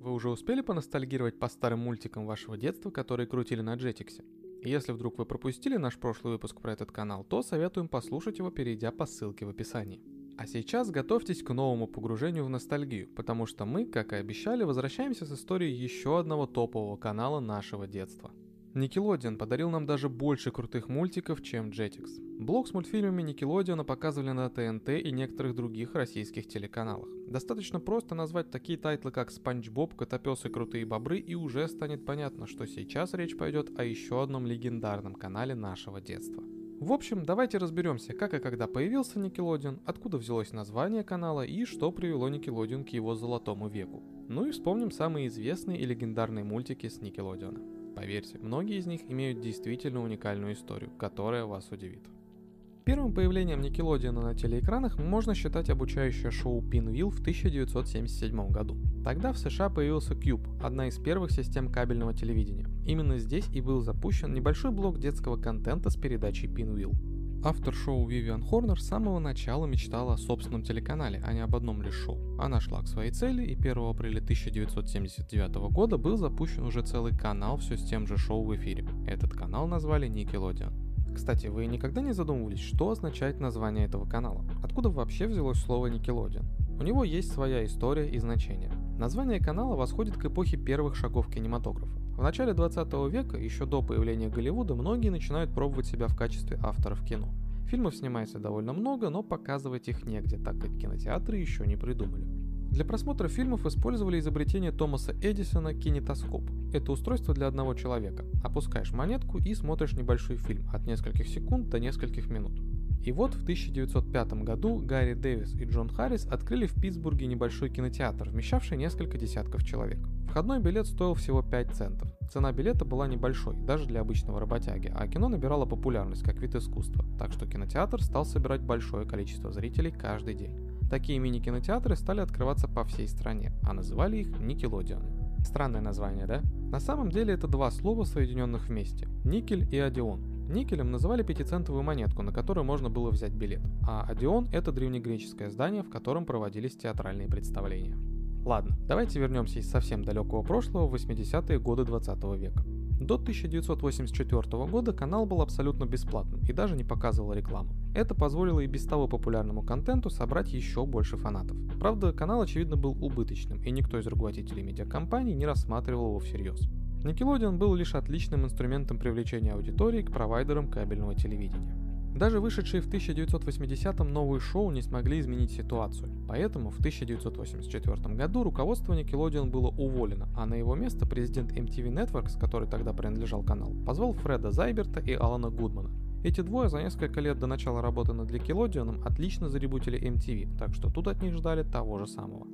Вы уже успели поностальгировать по старым мультикам вашего детства, которые крутили на Jetix? Если вдруг вы пропустили наш прошлый выпуск про этот канал, то советуем послушать его, перейдя по ссылке в описании. А сейчас готовьтесь к новому погружению в ностальгию, потому что мы, как и обещали, возвращаемся с историей еще одного топового канала нашего детства – Nickelodeon подарил нам даже больше крутых мультиков, чем Jetix. Блок с мультфильмами Nickelodeon показывали на ТНТ и некоторых других российских телеканалах. Достаточно просто назвать такие тайтлы, как Спанч Боб, Котопес и Крутые Бобры, и уже станет понятно, что сейчас речь пойдет о еще одном легендарном канале нашего детства. В общем, давайте разберемся, как и когда появился Nickelodeon, откуда взялось название канала и что привело Nickelodeon к его золотому веку. Ну и вспомним самые известные и легендарные мультики с Nickelodeon. Поверьте, многие из них имеют действительно уникальную историю, которая вас удивит. Первым появлением Никелодиана на телеэкранах можно считать обучающее шоу Pinwheel в 1977 году. Тогда в США появился Cube, одна из первых систем кабельного телевидения. Именно здесь и был запущен небольшой блок детского контента с передачей Pinwheel. Автор шоу Вивиан Хорнер с самого начала мечтала о собственном телеканале, а не об одном лишь шоу. Она шла к своей цели, и 1 апреля 1979 года был запущен уже целый канал все с тем же шоу в эфире. Этот канал назвали Nickelodeon. Кстати, вы никогда не задумывались, что означает название этого канала? Откуда вообще взялось слово Nickelodeon? У него есть своя история и значение. Название канала восходит к эпохе первых шагов кинематографа. В начале 20 века, еще до появления Голливуда, многие начинают пробовать себя в качестве авторов кино. Фильмов снимается довольно много, но показывать их негде, так как кинотеатры еще не придумали. Для просмотра фильмов использовали изобретение Томаса Эдисона кинетоскоп. Это устройство для одного человека. Опускаешь монетку и смотришь небольшой фильм от нескольких секунд до нескольких минут. И вот в 1905 году Гарри Дэвис и Джон Харрис открыли в Питтсбурге небольшой кинотеатр, вмещавший несколько десятков человек. Входной билет стоил всего 5 центов. Цена билета была небольшой, даже для обычного работяги, а кино набирало популярность как вид искусства, так что кинотеатр стал собирать большое количество зрителей каждый день. Такие мини-кинотеатры стали открываться по всей стране, а называли их Никелодионы. Странное название, да? На самом деле это два слова, соединенных вместе – никель и одион. Никелем называли пятицентовую монетку, на которую можно было взять билет, а Одион – это древнегреческое здание, в котором проводились театральные представления. Ладно, давайте вернемся из совсем далекого прошлого в 80-е годы 20 века. До 1984 года канал был абсолютно бесплатным и даже не показывал рекламу. Это позволило и без того популярному контенту собрать еще больше фанатов. Правда, канал очевидно был убыточным, и никто из руководителей медиакомпаний не рассматривал его всерьез. Nickelodeon был лишь отличным инструментом привлечения аудитории к провайдерам кабельного телевидения. Даже вышедшие в 1980-м новые шоу не смогли изменить ситуацию, поэтому в 1984 году руководство Nickelodeon было уволено, а на его место президент MTV Networks, который тогда принадлежал каналу, позвал Фреда Зайберта и Алана Гудмана. Эти двое за несколько лет до начала работы над Nickelodeon отлично заребутили MTV, так что тут от них ждали того же самого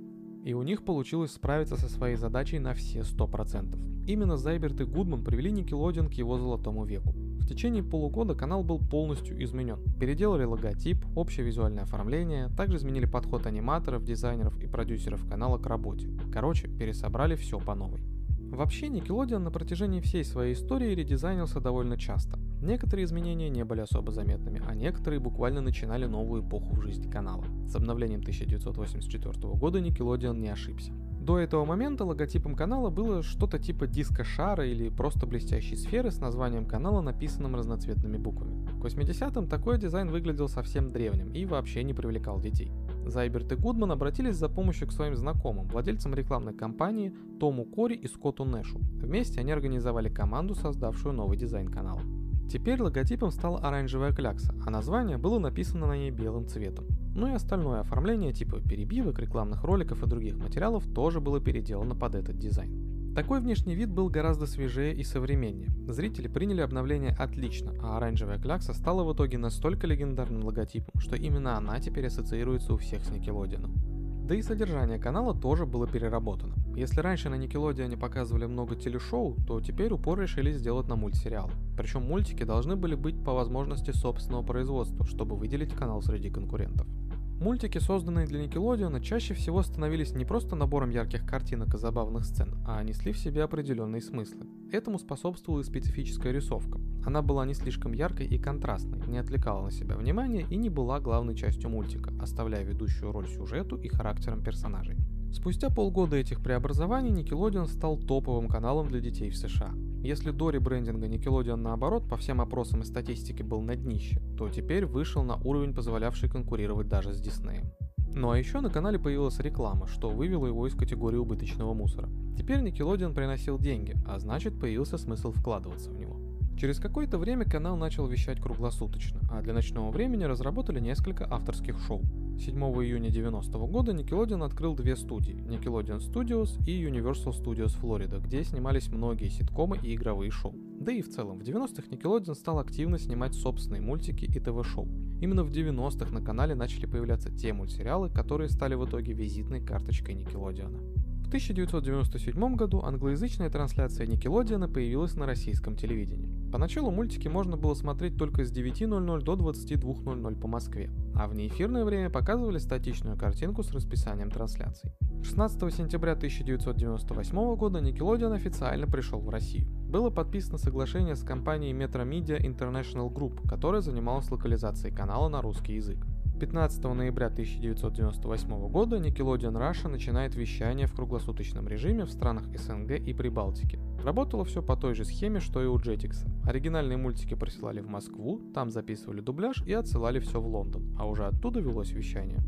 и у них получилось справиться со своей задачей на все 100%. Именно Зайберт и Гудман привели Nickelodeon к его золотому веку. В течение полугода канал был полностью изменен. Переделали логотип, общее визуальное оформление, также изменили подход аниматоров, дизайнеров и продюсеров канала к работе. Короче, пересобрали все по новой. Вообще, Nickelodeon на протяжении всей своей истории редизайнился довольно часто. Некоторые изменения не были особо заметными, а некоторые буквально начинали новую эпоху в жизни канала. С обновлением 1984 года Nickelodeon не ошибся. До этого момента логотипом канала было что-то типа диска шара или просто блестящей сферы с названием канала, написанным разноцветными буквами. К 80-м такой дизайн выглядел совсем древним и вообще не привлекал детей. Зайберт и Гудман обратились за помощью к своим знакомым, владельцам рекламной кампании Тому Кори и Скотту Нэшу. Вместе они организовали команду, создавшую новый дизайн канала. Теперь логотипом стала оранжевая клякса, а название было написано на ней белым цветом. Ну и остальное оформление типа перебивок, рекламных роликов и других материалов тоже было переделано под этот дизайн. Такой внешний вид был гораздо свежее и современнее. Зрители приняли обновление отлично, а оранжевая клякса стала в итоге настолько легендарным логотипом, что именно она теперь ассоциируется у всех с Никелодином. Да и содержание канала тоже было переработано. Если раньше на Никелодионе показывали много телешоу, то теперь упор решили сделать на мультсериалы. Причем мультики должны были быть по возможности собственного производства, чтобы выделить канал среди конкурентов. Мультики, созданные для Никелодиона, чаще всего становились не просто набором ярких картинок и забавных сцен, а несли в себе определенные смыслы. Этому способствовала и специфическая рисовка. Она была не слишком яркой и контрастной, не отвлекала на себя внимание и не была главной частью мультика, оставляя ведущую роль сюжету и характерам персонажей. Спустя полгода этих преобразований Nickelodeon стал топовым каналом для детей в США. Если до ребрендинга Nickelodeon наоборот по всем опросам и статистике был на днище, то теперь вышел на уровень, позволявший конкурировать даже с Диснеем. Ну а еще на канале появилась реклама, что вывело его из категории убыточного мусора. Теперь Nickelodeon приносил деньги, а значит появился смысл вкладываться в него. Через какое-то время канал начал вещать круглосуточно, а для ночного времени разработали несколько авторских шоу. 7 июня 90 года Nickelodeon открыл две студии – Nickelodeon Studios и Universal Studios Florida, где снимались многие ситкомы и игровые шоу. Да и в целом, в 90-х Nickelodeon стал активно снимать собственные мультики и ТВ-шоу. Именно в 90-х на канале начали появляться те мультсериалы, которые стали в итоге визитной карточкой Nickelodeon. В 1997 году англоязычная трансляция Nickelodeon появилась на российском телевидении. Поначалу мультики можно было смотреть только с 9.00 до 22.00 по Москве, а в неэфирное время показывали статичную картинку с расписанием трансляций. 16 сентября 1998 года Nickelodeon официально пришел в Россию. Было подписано соглашение с компанией Metro Media International Group, которая занималась локализацией канала на русский язык. 15 ноября 1998 года Nickelodeon Russia начинает вещание в круглосуточном режиме в странах СНГ и Прибалтики. Работало все по той же схеме, что и у Jetix. Оригинальные мультики присылали в Москву, там записывали дубляж и отсылали все в Лондон, а уже оттуда велось вещание.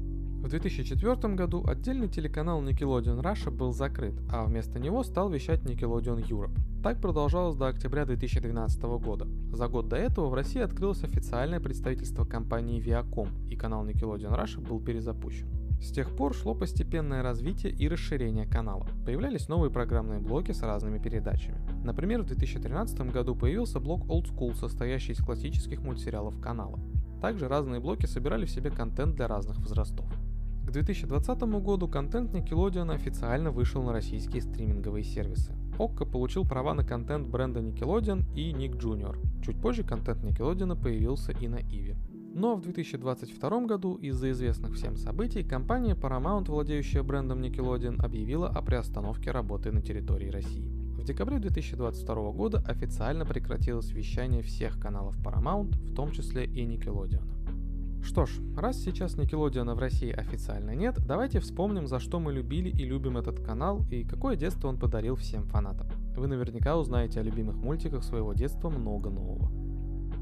В 2004 году отдельный телеканал Nickelodeon Russia был закрыт, а вместо него стал вещать Nickelodeon Europe. Так продолжалось до октября 2012 года. За год до этого в России открылось официальное представительство компании Viacom, и канал Nickelodeon Russia был перезапущен. С тех пор шло постепенное развитие и расширение канала. Появлялись новые программные блоки с разными передачами. Например, в 2013 году появился блок Old School, состоящий из классических мультсериалов канала. Также разные блоки собирали в себе контент для разных возрастов. К 2020 году контент Nickelodeon официально вышел на российские стриминговые сервисы. Окко получил права на контент бренда Nickelodeon и Nick Jr. Чуть позже контент Nickelodeon появился и на Иви. Но в 2022 году из-за известных всем событий компания Paramount, владеющая брендом Nickelodeon, объявила о приостановке работы на территории России. В декабре 2022 года официально прекратилось вещание всех каналов Paramount, в том числе и Nickelodeon. Что ж, раз сейчас Никелодиана в России официально нет, давайте вспомним, за что мы любили и любим этот канал и какое детство он подарил всем фанатам. Вы наверняка узнаете о любимых мультиках своего детства много нового.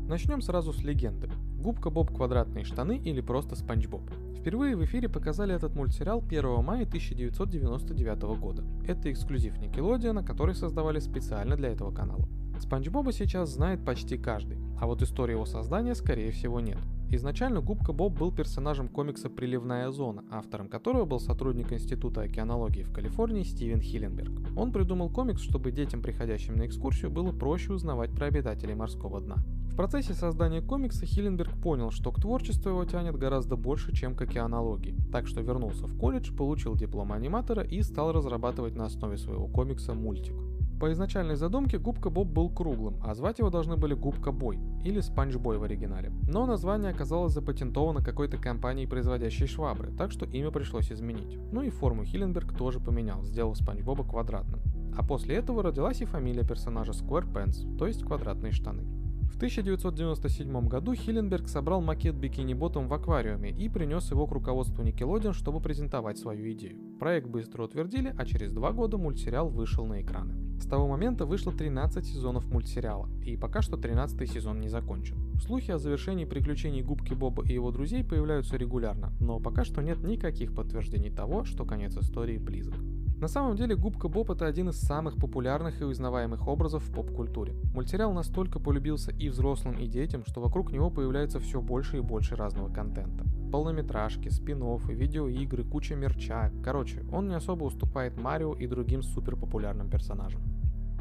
Начнем сразу с легенды. Губка Боб Квадратные штаны или просто Спанч Боб. Впервые в эфире показали этот мультсериал 1 мая 1999 года. Это эксклюзив Никелодиана, который создавали специально для этого канала. Спанч Боба сейчас знает почти каждый, а вот истории его создания скорее всего нет. Изначально Губка Боб был персонажем комикса «Приливная зона», автором которого был сотрудник Института океанологии в Калифорнии Стивен Хилленберг. Он придумал комикс, чтобы детям, приходящим на экскурсию, было проще узнавать про обитателей морского дна. В процессе создания комикса Хилленберг понял, что к творчеству его тянет гораздо больше, чем к океанологии, так что вернулся в колледж, получил диплом аниматора и стал разрабатывать на основе своего комикса мультик. По изначальной задумке Губка Боб был круглым, а звать его должны были Губка Бой или Спанч Бой в оригинале. Но название оказалось запатентовано какой-то компанией, производящей швабры, так что имя пришлось изменить. Ну и форму Хилленберг тоже поменял, сделав Спанч Боба квадратным. А после этого родилась и фамилия персонажа Square Pants, то есть квадратные штаны. В 1997 году Хилленберг собрал макет бикини-ботом в аквариуме и принес его к руководству Nickelodeon, чтобы презентовать свою идею. Проект быстро утвердили, а через два года мультсериал вышел на экраны. С того момента вышло 13 сезонов мультсериала, и пока что 13 сезон не закончен. Слухи о завершении приключений Губки Боба и его друзей появляются регулярно, но пока что нет никаких подтверждений того, что конец истории близок. На самом деле Губка Боб это один из самых популярных и узнаваемых образов в поп-культуре. Мультсериал настолько полюбился и взрослым, и детям, что вокруг него появляется все больше и больше разного контента. Полнометражки, спин видеоигры, куча мерча. Короче, он не особо уступает Марио и другим супер популярным персонажам.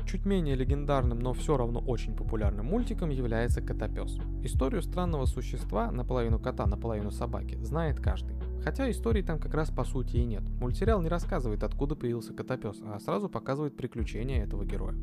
Чуть менее легендарным, но все равно очень популярным мультиком является Котопес. Историю странного существа, наполовину кота, наполовину собаки, знает каждый. Хотя истории там как раз по сути и нет. Мультсериал не рассказывает, откуда появился Котопес, а сразу показывает приключения этого героя.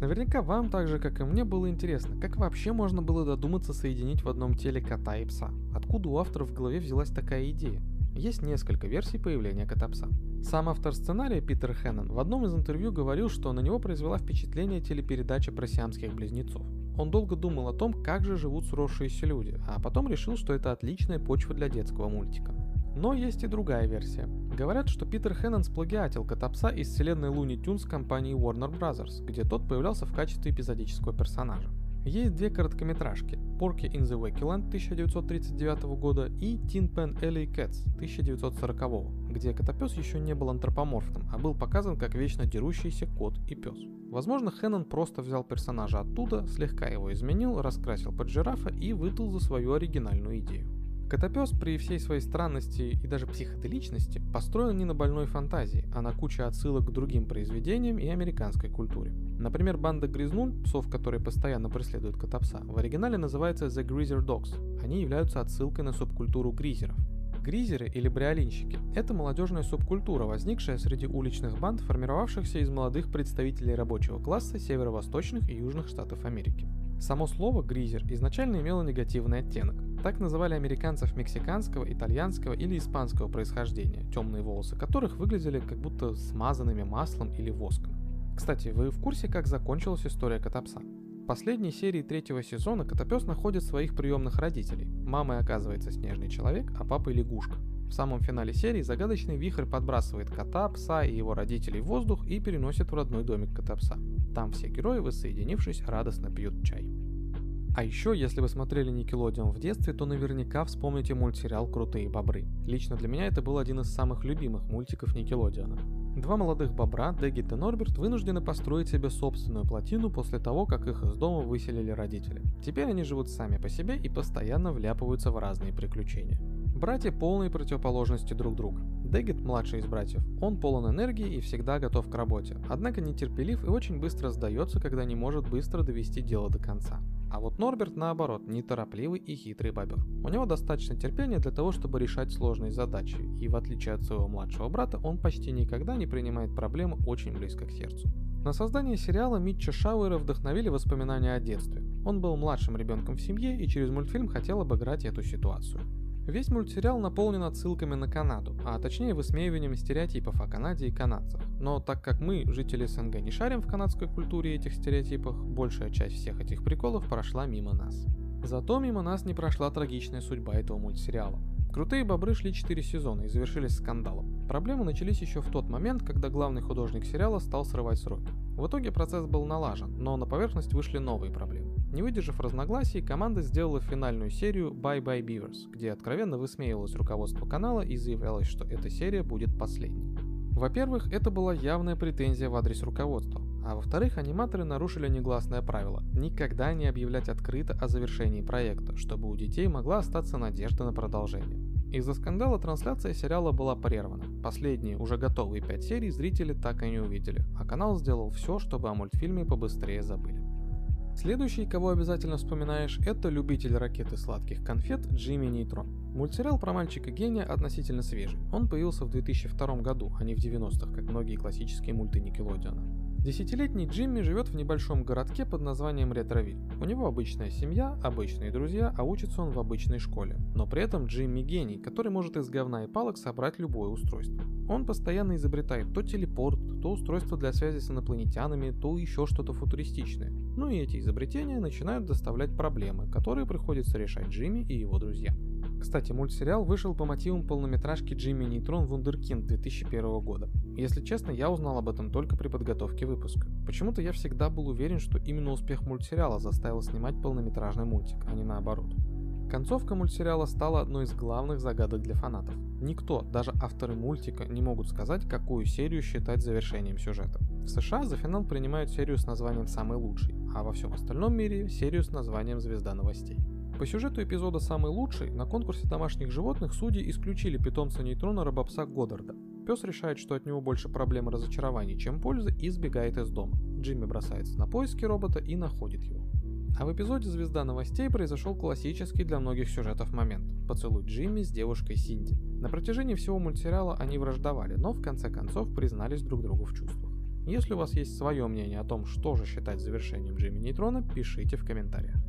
Наверняка вам так же, как и мне, было интересно, как вообще можно было додуматься соединить в одном теле кота и пса? Откуда у авторов в голове взялась такая идея? Есть несколько версий появления кота-пса. Сам автор сценария Питер Хеннон в одном из интервью говорил, что на него произвела впечатление телепередача про сиамских близнецов. Он долго думал о том, как же живут сросшиеся люди, а потом решил, что это отличная почва для детского мультика. Но есть и другая версия. Говорят, что Питер Хеннон сплагиатил Котопса из вселенной Луни Тюнс компании Warner Bros., где тот появлялся в качестве эпизодического персонажа. Есть две короткометражки «Порки in the Wakeland» 1939 года и «Tin Pan Alley Cats» 1940, где котопес еще не был антропоморфным, а был показан как вечно дерущийся кот и пес. Возможно, Хеннон просто взял персонажа оттуда, слегка его изменил, раскрасил под жирафа и выдал за свою оригинальную идею. Котопес при всей своей странности и даже психоделичности построен не на больной фантазии, а на куче отсылок к другим произведениям и американской культуре. Например, банда Грязнуль, псов, которые постоянно преследуют Котопса, в оригинале называется The Greaser Dogs. Они являются отсылкой на субкультуру гризеров. Гризеры или бриолинщики – это молодежная субкультура, возникшая среди уличных банд, формировавшихся из молодых представителей рабочего класса северо-восточных и южных штатов Америки. Само слово «гризер» изначально имело негативный оттенок. Так называли американцев мексиканского, итальянского или испанского происхождения, темные волосы которых выглядели как будто смазанными маслом или воском. Кстати, вы в курсе, как закончилась история Котопса? В последней серии третьего сезона Котопес находит своих приемных родителей. Мамой оказывается снежный человек, а папой лягушка. В самом финале серии загадочный вихрь подбрасывает кота, пса и его родителей в воздух и переносит в родной домик Котопса. Там все герои, воссоединившись, радостно пьют чай. А еще, если вы смотрели Никелодион в детстве, то наверняка вспомните мультсериал «Крутые бобры». Лично для меня это был один из самых любимых мультиков Никелодиона. Два молодых бобра, Деггит и Норберт, вынуждены построить себе собственную плотину после того, как их из дома выселили родители. Теперь они живут сами по себе и постоянно вляпываются в разные приключения. Братья полные противоположности друг друга. Деггет, младший из братьев, он полон энергии и всегда готов к работе, однако нетерпелив и очень быстро сдается, когда не может быстро довести дело до конца. А вот Норберт, наоборот, неторопливый и хитрый бобер. У него достаточно терпения для того, чтобы решать сложные задачи, и в отличие от своего младшего брата, он почти никогда не принимает проблемы очень близко к сердцу. На создание сериала Митча Шауэра вдохновили воспоминания о детстве. Он был младшим ребенком в семье и через мультфильм хотел обыграть эту ситуацию. Весь мультсериал наполнен отсылками на Канаду, а точнее высмеиванием стереотипов о Канаде и канадцах. Но так как мы, жители СНГ, не шарим в канадской культуре и этих стереотипах, большая часть всех этих приколов прошла мимо нас. Зато мимо нас не прошла трагичная судьба этого мультсериала. Крутые бобры шли 4 сезона и завершились скандалом. Проблемы начались еще в тот момент, когда главный художник сериала стал срывать сроки. В итоге процесс был налажен, но на поверхность вышли новые проблемы. Не выдержав разногласий, команда сделала финальную серию Bye Bye Beavers, где откровенно высмеивалось руководство канала и заявлялось, что эта серия будет последней. Во-первых, это была явная претензия в адрес руководства, а во-вторых, аниматоры нарушили негласное правило – никогда не объявлять открыто о завершении проекта, чтобы у детей могла остаться надежда на продолжение. Из-за скандала трансляция сериала была прервана. Последние, уже готовые пять серий зрители так и не увидели, а канал сделал все, чтобы о мультфильме побыстрее забыли. Следующий, кого обязательно вспоминаешь, это любитель ракеты сладких конфет Джимми Нейтрон. Мультсериал про мальчика-гения относительно свежий. Он появился в 2002 году, а не в 90-х, как многие классические мульты Никелодиона. Десятилетний Джимми живет в небольшом городке под названием Ретровиль. У него обычная семья, обычные друзья, а учится он в обычной школе. Но при этом Джимми гений, который может из говна и палок собрать любое устройство. Он постоянно изобретает то телепорт, то устройство для связи с инопланетянами, то еще что-то футуристичное. Ну и эти изобретения начинают доставлять проблемы, которые приходится решать Джимми и его друзьям. Кстати, мультсериал вышел по мотивам полнометражки Джимми Нейтрон Вундеркинд 2001 года. Если честно, я узнал об этом только при подготовке выпуска. Почему-то я всегда был уверен, что именно успех мультсериала заставил снимать полнометражный мультик, а не наоборот. Концовка мультсериала стала одной из главных загадок для фанатов. Никто, даже авторы мультика, не могут сказать, какую серию считать завершением сюжета. В США за финал принимают серию с названием «Самый лучший», а во всем остальном мире серию с названием «Звезда новостей». По сюжету эпизода «Самый лучший» на конкурсе домашних животных судьи исключили питомца нейтрона робопса Годдарда. Пес решает, что от него больше проблем и разочарований, чем пользы, и сбегает из дома. Джимми бросается на поиски робота и находит его. А в эпизоде «Звезда новостей» произошел классический для многих сюжетов момент – поцелуй Джимми с девушкой Синди. На протяжении всего мультсериала они враждовали, но в конце концов признались друг другу в чувствах. Если у вас есть свое мнение о том, что же считать завершением Джимми Нейтрона, пишите в комментариях.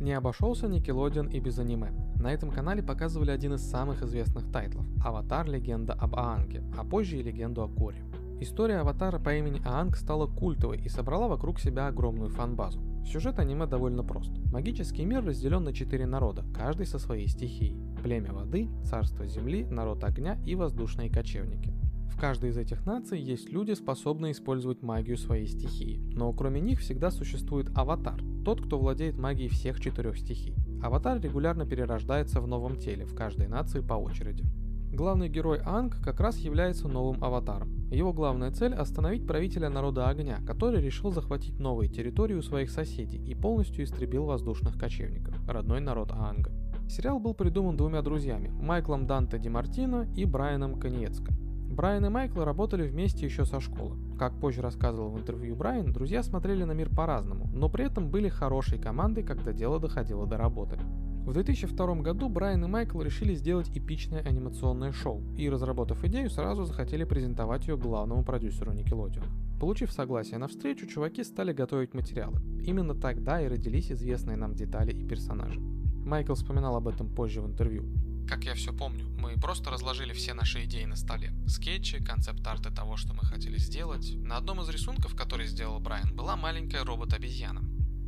Не обошелся Nickelodeon и без аниме. На этом канале показывали один из самых известных тайтлов – «Аватар. Легенда об Аанге», а позже и «Легенду о Коре». История аватара по имени Аанг стала культовой и собрала вокруг себя огромную фан-базу. Сюжет аниме довольно прост. Магический мир разделен на четыре народа, каждый со своей стихией. Племя воды, царство земли, народ огня и воздушные кочевники. В каждой из этих наций есть люди, способные использовать магию своей стихии. Но кроме них всегда существует аватар, тот, кто владеет магией всех четырех стихий. Аватар регулярно перерождается в новом теле в каждой нации по очереди. Главный герой Анг как раз является новым аватаром. Его главная цель – остановить правителя народа огня, который решил захватить новые территории у своих соседей и полностью истребил воздушных кочевников, родной народ Анга. Сериал был придуман двумя друзьями – Майклом Данте Ди Мартино и Брайаном Коньецко. Брайан и Майкл работали вместе еще со школы. Как позже рассказывал в интервью Брайан, друзья смотрели на мир по-разному, но при этом были хорошей командой, когда дело доходило до работы. В 2002 году Брайан и Майкл решили сделать эпичное анимационное шоу, и, разработав идею, сразу захотели презентовать ее главному продюсеру Nickelodeon. Получив согласие на встречу, чуваки стали готовить материалы. Именно тогда и родились известные нам детали и персонажи. Майкл вспоминал об этом позже в интервью. Как я все помню, мы просто разложили все наши идеи на столе. Скетчи, концепт-арты того, что мы хотели сделать. На одном из рисунков, который сделал Брайан, была маленькая робот-обезьяна.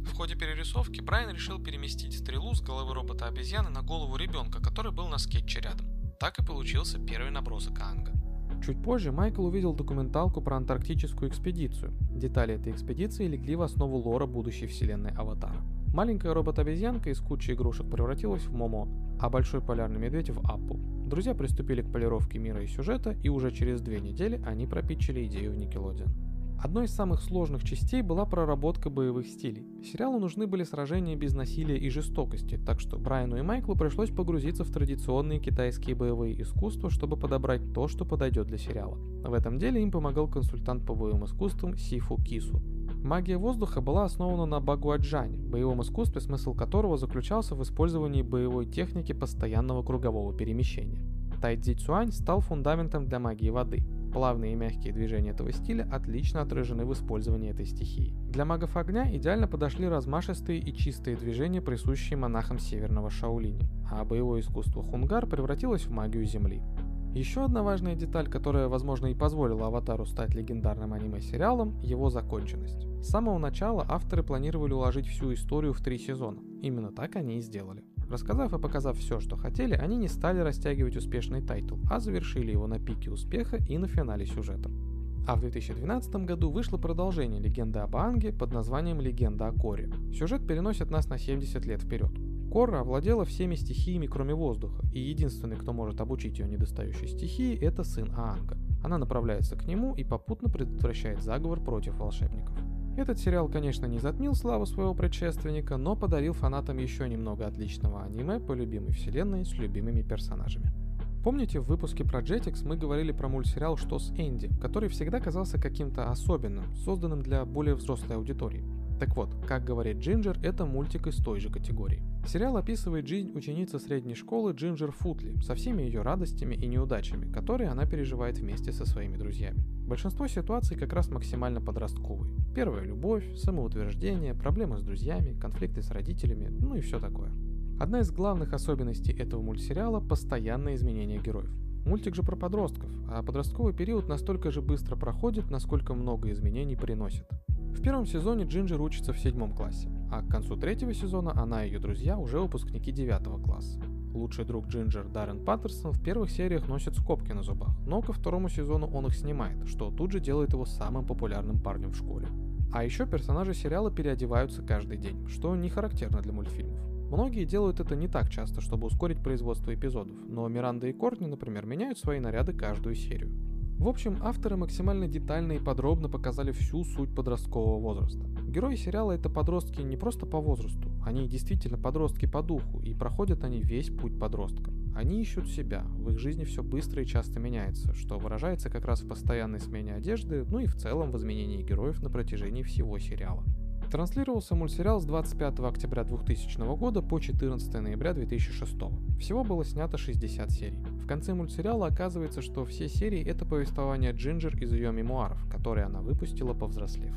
В ходе перерисовки Брайан решил переместить стрелу с головы робота-обезьяны на голову ребенка, который был на скетче рядом. Так и получился первый набросок Аанга. Чуть позже Майкл увидел документалку про антарктическую экспедицию. Детали этой экспедиции легли в основу лора будущей вселенной Аватара. Маленькая робот-обезьянка из кучи игрушек превратилась в Момо, а большой полярный медведь в Аппу. Друзья приступили к полировке мира и сюжета, и уже через две недели они пропитчили идею в Nickelodeon. Одной из самых сложных частей была проработка боевых стилей. Сериалу нужны были сражения без насилия и жестокости, так что Брайану и Майклу пришлось погрузиться в традиционные китайские боевые искусства, чтобы подобрать то, что подойдет для сериала. В этом деле им помогал консультант по боевым искусствам Сифу Кису. Магия воздуха была основана на Багуаджане, боевом искусстве, смысл которого заключался в использовании боевой техники постоянного кругового перемещения. Тайцзи Цюань стал фундаментом для магии воды. Плавные и мягкие движения этого стиля отлично отражены в использовании этой стихии. Для магов огня идеально подошли размашистые и чистые движения, присущие монахам северного Шаолиня, а боевое искусство хунгар превратилось в магию земли. Еще одна важная деталь, которая, возможно, и позволила «Аватару» стать легендарным аниме-сериалом – его законченность. С самого начала авторы планировали уложить всю историю в три сезона. Именно так они и сделали. Рассказав и показав все, что хотели, они не стали растягивать успешный тайтл, а завершили его на пике успеха и на финале сюжета. А в 2012 году вышло продолжение легенды об Анге под названием «Легенда о Коре». Сюжет переносит нас на 70 лет вперед. Кора овладела всеми стихиями, кроме воздуха, и единственный, кто может обучить ее недостающей стихии, это сын Аанга. Она направляется к нему и попутно предотвращает заговор против волшебников. Этот сериал, конечно, не затмил славу своего предшественника, но подарил фанатам еще немного отличного аниме по любимой вселенной с любимыми персонажами. Помните, в выпуске про Jetix мы говорили про мультсериал «Что с Энди», который всегда казался каким-то особенным, созданным для более взрослой аудитории. Так вот, как говорит Джинджер, это мультик из той же категории. Сериал описывает жизнь ученицы средней школы Джинджер Футли со всеми ее радостями и неудачами, которые она переживает вместе со своими друзьями. Большинство ситуаций как раз максимально подростковые. Первая любовь, самоутверждение, проблемы с друзьями, конфликты с родителями, ну и все такое. Одна из главных особенностей этого мультсериала – постоянное изменение героев. Мультик же про подростков, а подростковый период настолько же быстро проходит, насколько много изменений приносит. В первом сезоне Джинджер учится в седьмом классе, а к концу третьего сезона она и ее друзья уже выпускники девятого класса. Лучший друг Джинджер Даррен Паттерсон в первых сериях носит скобки на зубах, но ко второму сезону он их снимает, что тут же делает его самым популярным парнем в школе. А еще персонажи сериала переодеваются каждый день, что не характерно для мультфильмов. Многие делают это не так часто, чтобы ускорить производство эпизодов, но Миранда и Кортни, например, меняют свои наряды каждую серию. В общем, авторы максимально детально и подробно показали всю суть подросткового возраста. Герои сериала это подростки не просто по возрасту, они действительно подростки по духу, и проходят они весь путь подростка. Они ищут себя, в их жизни все быстро и часто меняется, что выражается как раз в постоянной смене одежды, ну и в целом в изменении героев на протяжении всего сериала. Транслировался мультсериал с 25 октября 2000 года по 14 ноября 2006. Всего было снято 60 серий. В конце мультсериала оказывается, что все серии это повествование Джинджер из ее мемуаров, которые она выпустила повзрослев.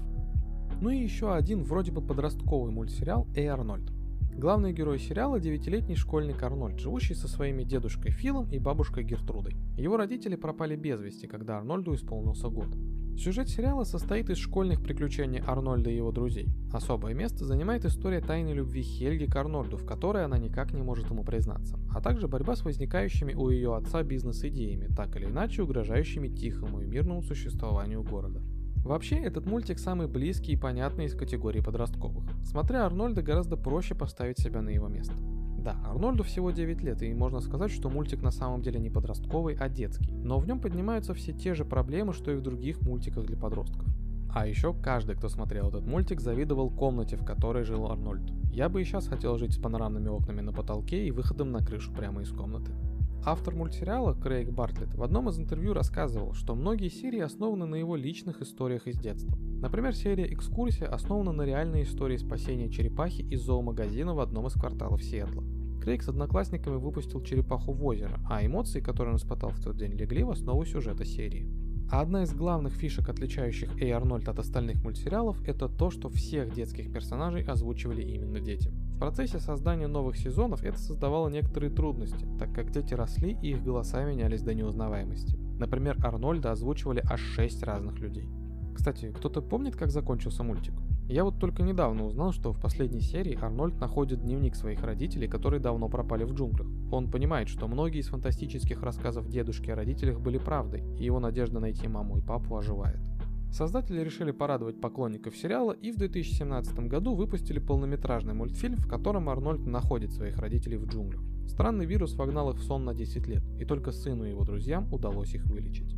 Ну и еще один вроде бы подростковый мультсериал «Эй, Арнольд». Главный герой сериала – девятилетний школьник Арнольд, живущий со своими дедушкой Филом и бабушкой Гертрудой. Его родители пропали без вести, когда Арнольду исполнился год. Сюжет сериала состоит из школьных приключений Арнольда и его друзей. Особое место занимает история тайной любви Хельги к Арнольду, в которой она никак не может ему признаться, а также борьба с возникающими у ее отца бизнес-идеями, так или иначе угрожающими тихому и мирному существованию города. Вообще, этот мультик самый близкий и понятный из категории подростковых. Смотря Арнольда, гораздо проще поставить себя на его место. Да, Арнольду всего 9 лет, и можно сказать, что мультик на самом деле не подростковый, а детский. Но в нем поднимаются все те же проблемы, что и в других мультиках для подростков. А еще каждый, кто смотрел этот мультик, завидовал комнате, в которой жил Арнольд. Я бы и сейчас хотел жить с панорамными окнами на потолке и выходом на крышу прямо из комнаты. Автор мультсериала Крейг Бартлетт в одном из интервью рассказывал, что многие серии основаны на его личных историях из детства. Например, серия «Экскурсия» основана на реальной истории спасения черепахи из зоомагазина в одном из кварталов Сиэтла. Крейг с одноклассниками выпустил черепаху в озеро, а эмоции, которые он испытал в тот день, легли в основу сюжета серии. А одна из главных фишек, отличающих Эй Арнольд от остальных мультсериалов, это то, что всех детских персонажей озвучивали именно дети. Процессе создания новых сезонов это создавало некоторые трудности, так как дети росли и их голоса менялись до неузнаваемости. Например, Арнольда озвучивали аж 6 разных людей. Кстати, кто-то помнит, как закончился мультик? Я вот только недавно узнал, что в последней серии Арнольд находит дневник своих родителей, которые давно пропали в джунглях. Он понимает, что многие из фантастических рассказов дедушки о родителях были правдой, и его надежда найти маму и папу оживает. Создатели решили порадовать поклонников сериала и в 2017 году выпустили полнометражный мультфильм, в котором Арнольд находит своих родителей в джунглях. Странный вирус вогнал их в сон на 10 лет, и только сыну и его друзьям удалось их вылечить.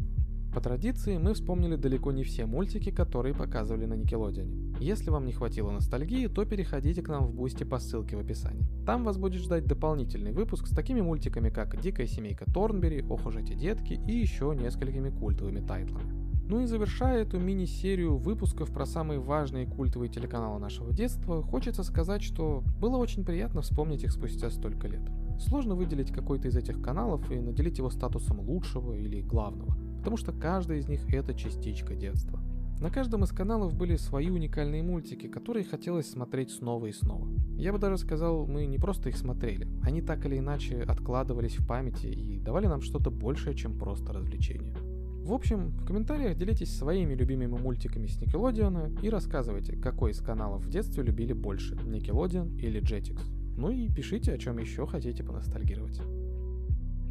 По традиции мы вспомнили далеко не все мультики, которые показывали на Никелодеоне. Если вам не хватило ностальгии, то переходите к нам в Boosty по ссылке в описании. Там вас будет ждать дополнительный выпуск с такими мультиками, как «Дикая семейка Торнбери», «Ох уж эти детки» и еще несколькими культовыми тайтлами. Ну и завершая эту мини-серию выпусков про самые важные культовые телеканалы нашего детства, хочется сказать, что было очень приятно вспомнить их спустя столько лет. Сложно выделить какой-то из этих каналов и наделить его статусом лучшего или главного потому что каждый из них это частичка детства. На каждом из каналов были свои уникальные мультики, которые хотелось смотреть снова и снова. Я бы даже сказал, мы не просто их смотрели, они так или иначе откладывались в памяти и давали нам что-то большее, чем просто развлечение. В общем, в комментариях делитесь своими любимыми мультиками с Никелодиона и рассказывайте, какой из каналов в детстве любили больше, Никелодион или Jetix. Ну и пишите, о чем еще хотите поностальгировать.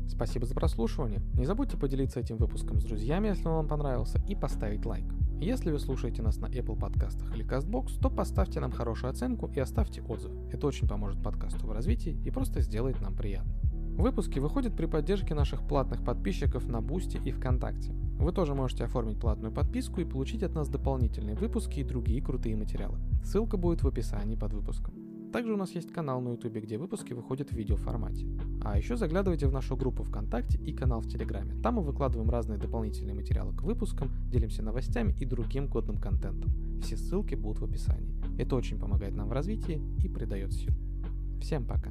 Спасибо за прослушивание. Не забудьте поделиться этим выпуском с друзьями, если он вам понравился, и поставить лайк. Если вы слушаете нас на Apple подкастах или CastBox, то поставьте нам хорошую оценку и оставьте отзыв. Это очень поможет подкасту в развитии и просто сделает нам приятно. Выпуски выходят при поддержке наших платных подписчиков на Boosty и ВКонтакте. Вы тоже можете оформить платную подписку и получить от нас дополнительные выпуски и другие крутые материалы. Ссылка будет в описании под выпуском. Также у нас есть канал на YouTube, где выпуски выходят в видеоформате. А еще заглядывайте в нашу группу ВКонтакте и канал в Телеграме. Там мы выкладываем разные дополнительные материалы к выпускам, делимся новостями и другим годным контентом. Все ссылки будут в описании. Это очень помогает нам в развитии и придает сил. Всем пока!